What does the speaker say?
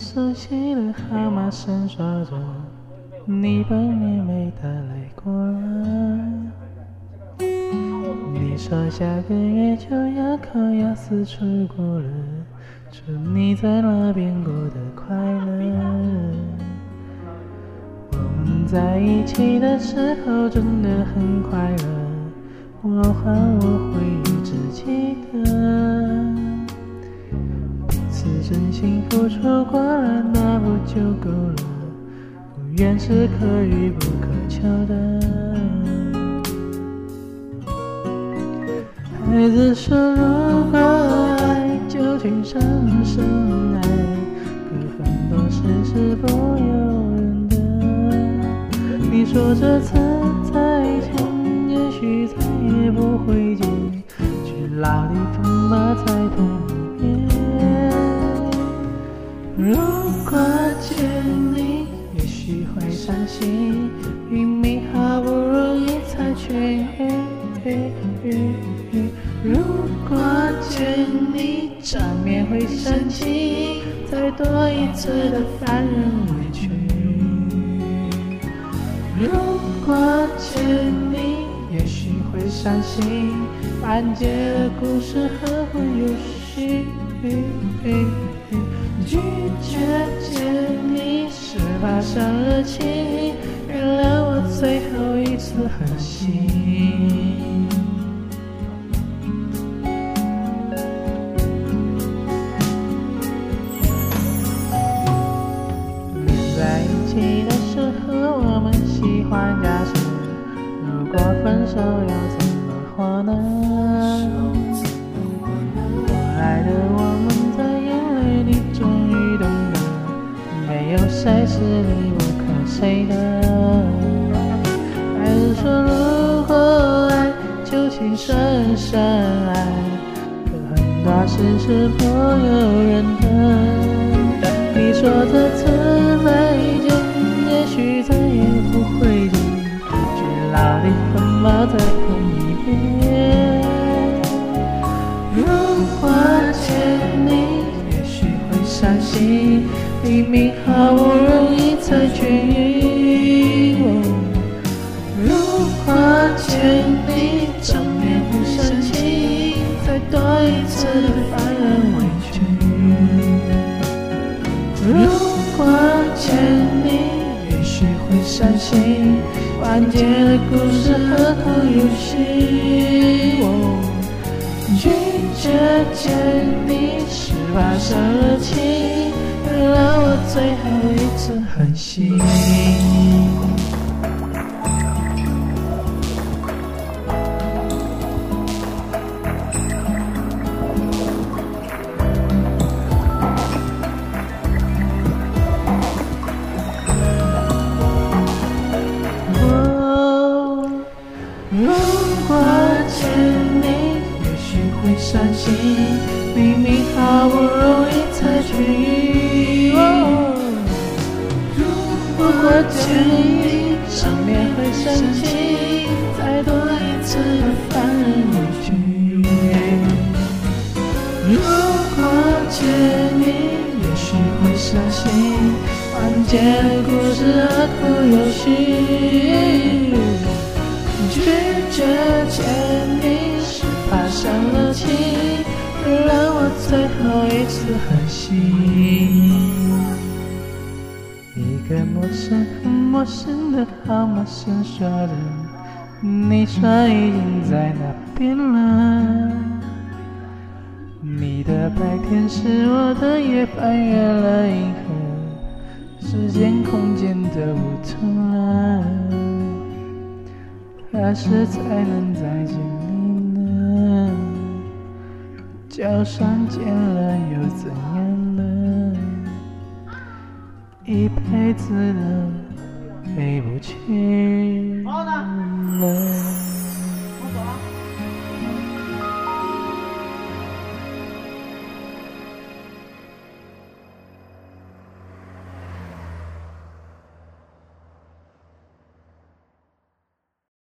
熟悉的号码闪烁着，你半年没打来过了。你说下个月就要考，要四出国了，祝你在那边过得快乐。我们在一起的时候真的很快乐，我还我会一直记得。彼此真心付出过，就够了？无缘是可遇不可求的。孩子说，如果爱就请深深爱，可很多事是不由人的。你说这次再见，也许再也不会见，去老地方吧再碰一面。如果见你，也许会伤心，明明好不容易才痊愈。如果见你，场面会生气，再多一次的烦人委屈。如果见你，也许会伤心，完结的故事和会有续。拒绝见你是怕伤了情，原谅我最后一次狠心。在一起的时候，我们喜欢假设，如果分手要怎么活呢？谁是离不开谁的。还是说，如果爱就请深深爱，可很多事是不由人的。明好不容易才痊愈。如果见你，场面会生气，再多一次的烦人委屈。如果见你，也许会伤心，完结的故事何苦有戏？拒绝见你是怕伤了情，原谅我最后一次狠心。哦，如果见，伤心，明明好不容易才痊愈。如果见你，场面会生气，再多一次的烦人委屈。如果见你，也许会伤心，完结故事何苦有序？最后一次狠心。一个陌生很陌生的号码闪烁着，你说已经在那边了。你的白天是我的夜，翻越了银河，时间空间都不同了。何时才能再见就算见了又怎样呢？一辈子都回不去了。